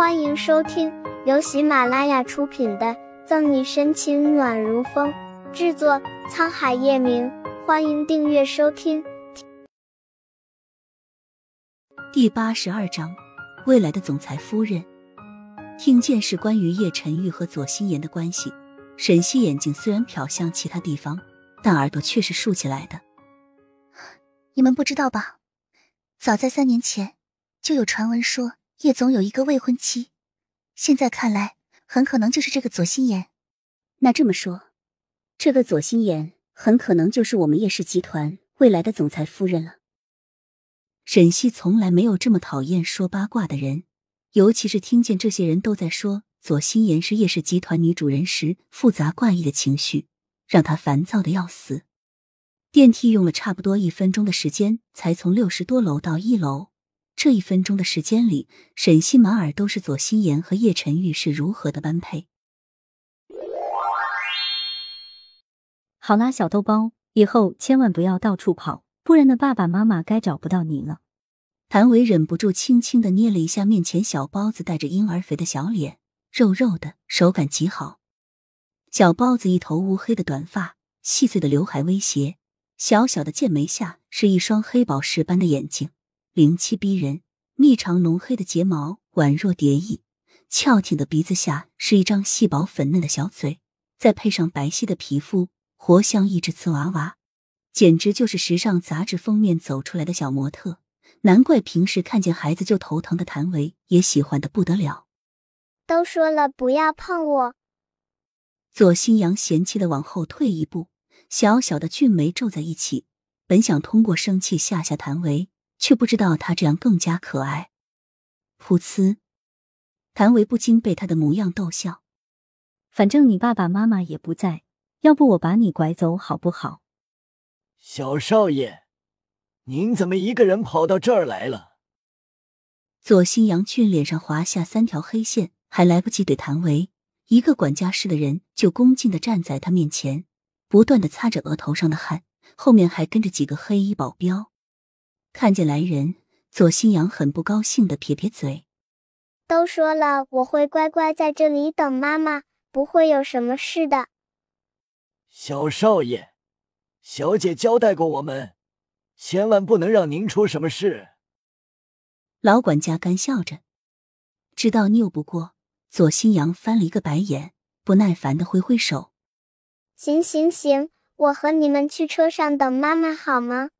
欢迎收听由喜马拉雅出品的《赠你深情暖如风》，制作沧海夜明。欢迎订阅收听。第八十二章，未来的总裁夫人听见是关于叶晨玉和左心言的关系，沈西眼睛虽然瞟向其他地方，但耳朵却是竖起来的。你们不知道吧？早在三年前，就有传闻说叶总有一个未婚妻，现在看来，很可能就是这个左心言。那这么说，这个左心言很可能就是我们叶氏集团未来的总裁夫人了。沈西从来没有这么讨厌说八卦的人，尤其是听见这些人都在说左心言是叶氏集团女主人时，复杂怪异的情绪让他烦躁的要死。电梯用了差不多一分钟的时间，才从六十多楼到一楼。这一分钟的时间里，沈西满耳都是左心言和叶晨玉是如何的般配。好啦，小豆包，以后千万不要到处跑，不然的爸爸妈妈该找不到你了。谭维忍不住轻轻的捏了一下面前小包子带着婴儿肥的小脸，肉肉的，手感极好。小包子一头乌黑的短发，细碎的刘海微斜。小小的剑眉下是一双黑宝石般的眼睛，灵气逼人；密长浓黑的睫毛宛若蝶翼，翘挺的鼻子下是一张细薄粉嫩的小嘴，再配上白皙的皮肤，活像一只瓷娃娃，简直就是时尚杂志封面走出来的小模特。难怪平时看见孩子就头疼的谭维也喜欢的不得了。都说了不要碰我，左新阳嫌弃的往后退一步。小小的俊眉皱在一起，本想通过生气吓吓谭维，却不知道他这样更加可爱。噗呲，谭维不禁被他的模样逗笑。反正你爸爸妈妈也不在，要不我把你拐走好不好？小少爷，您怎么一个人跑到这儿来了？左新阳俊脸上划下三条黑线，还来不及怼谭维，一个管家室的人就恭敬的站在他面前。不断的擦着额头上的汗，后面还跟着几个黑衣保镖。看见来人，左新阳很不高兴的撇撇嘴：“都说了，我会乖乖在这里等妈妈，不会有什么事的。”小少爷，小姐交代过我们，千万不能让您出什么事。老管家干笑着，知道拗不过，左新阳翻了一个白眼，不耐烦的挥挥手。行行行，我和你们去车上等妈妈好吗？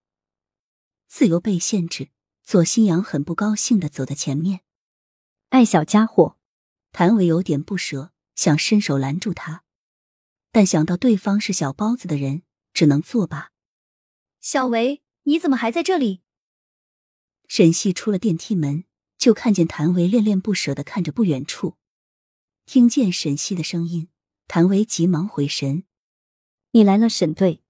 自由被限制，左新阳很不高兴的走在前面。爱小家伙，谭维有点不舍，想伸手拦住他，但想到对方是小包子的人，只能作罢。小维，你怎么还在这里？沈西出了电梯门，就看见谭维恋恋不舍的看着不远处。听见沈西的声音，谭维急忙回神。你来了，沈队。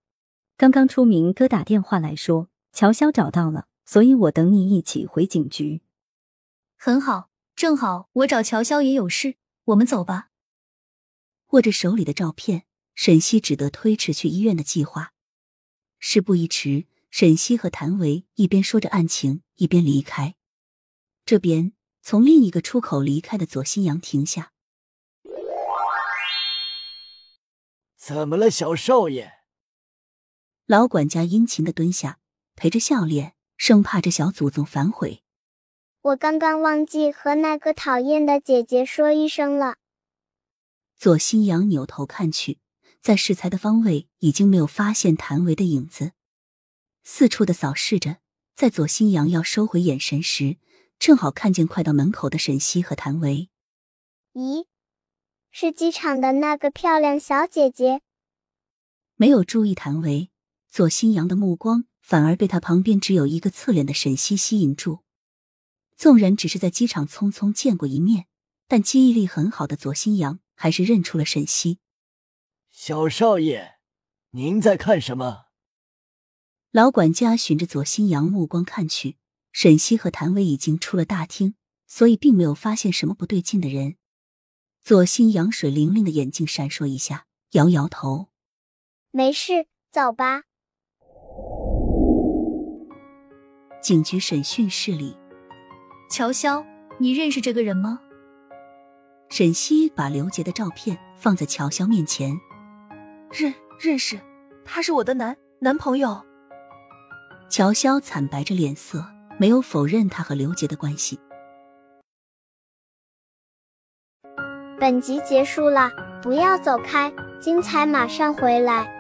刚刚出明哥打电话来说，乔潇找到了，所以我等你一起回警局。很好，正好我找乔潇也有事，我们走吧。握着手里的照片，沈西只得推迟去医院的计划。事不宜迟，沈西和谭维一边说着案情，一边离开。这边从另一个出口离开的左新阳停下。怎么了，小少爷？老管家殷勤的蹲下，陪着笑脸，生怕这小祖宗反悔。我刚刚忘记和那个讨厌的姐姐说一声了。左新阳扭头看去，在适才的方位已经没有发现谭维的影子，四处的扫视着。在左新阳要收回眼神时，正好看见快到门口的沈西和谭维。咦？是机场的那个漂亮小姐姐，没有注意谭维，左新阳的目光反而被他旁边只有一个侧脸的沈西吸引住。纵然只是在机场匆匆见过一面，但记忆力很好的左新阳还是认出了沈西。小少爷，您在看什么？老管家循着左新阳目光看去，沈西和谭维已经出了大厅，所以并没有发现什么不对劲的人。左新阳水灵灵的眼睛闪烁一下，摇摇头：“没事，走吧。”警局审讯室里，乔潇，你认识这个人吗？沈西把刘杰的照片放在乔潇面前，认认识，他是我的男男朋友。乔潇惨白着脸色，没有否认他和刘杰的关系。本集结束了，不要走开，精彩马上回来。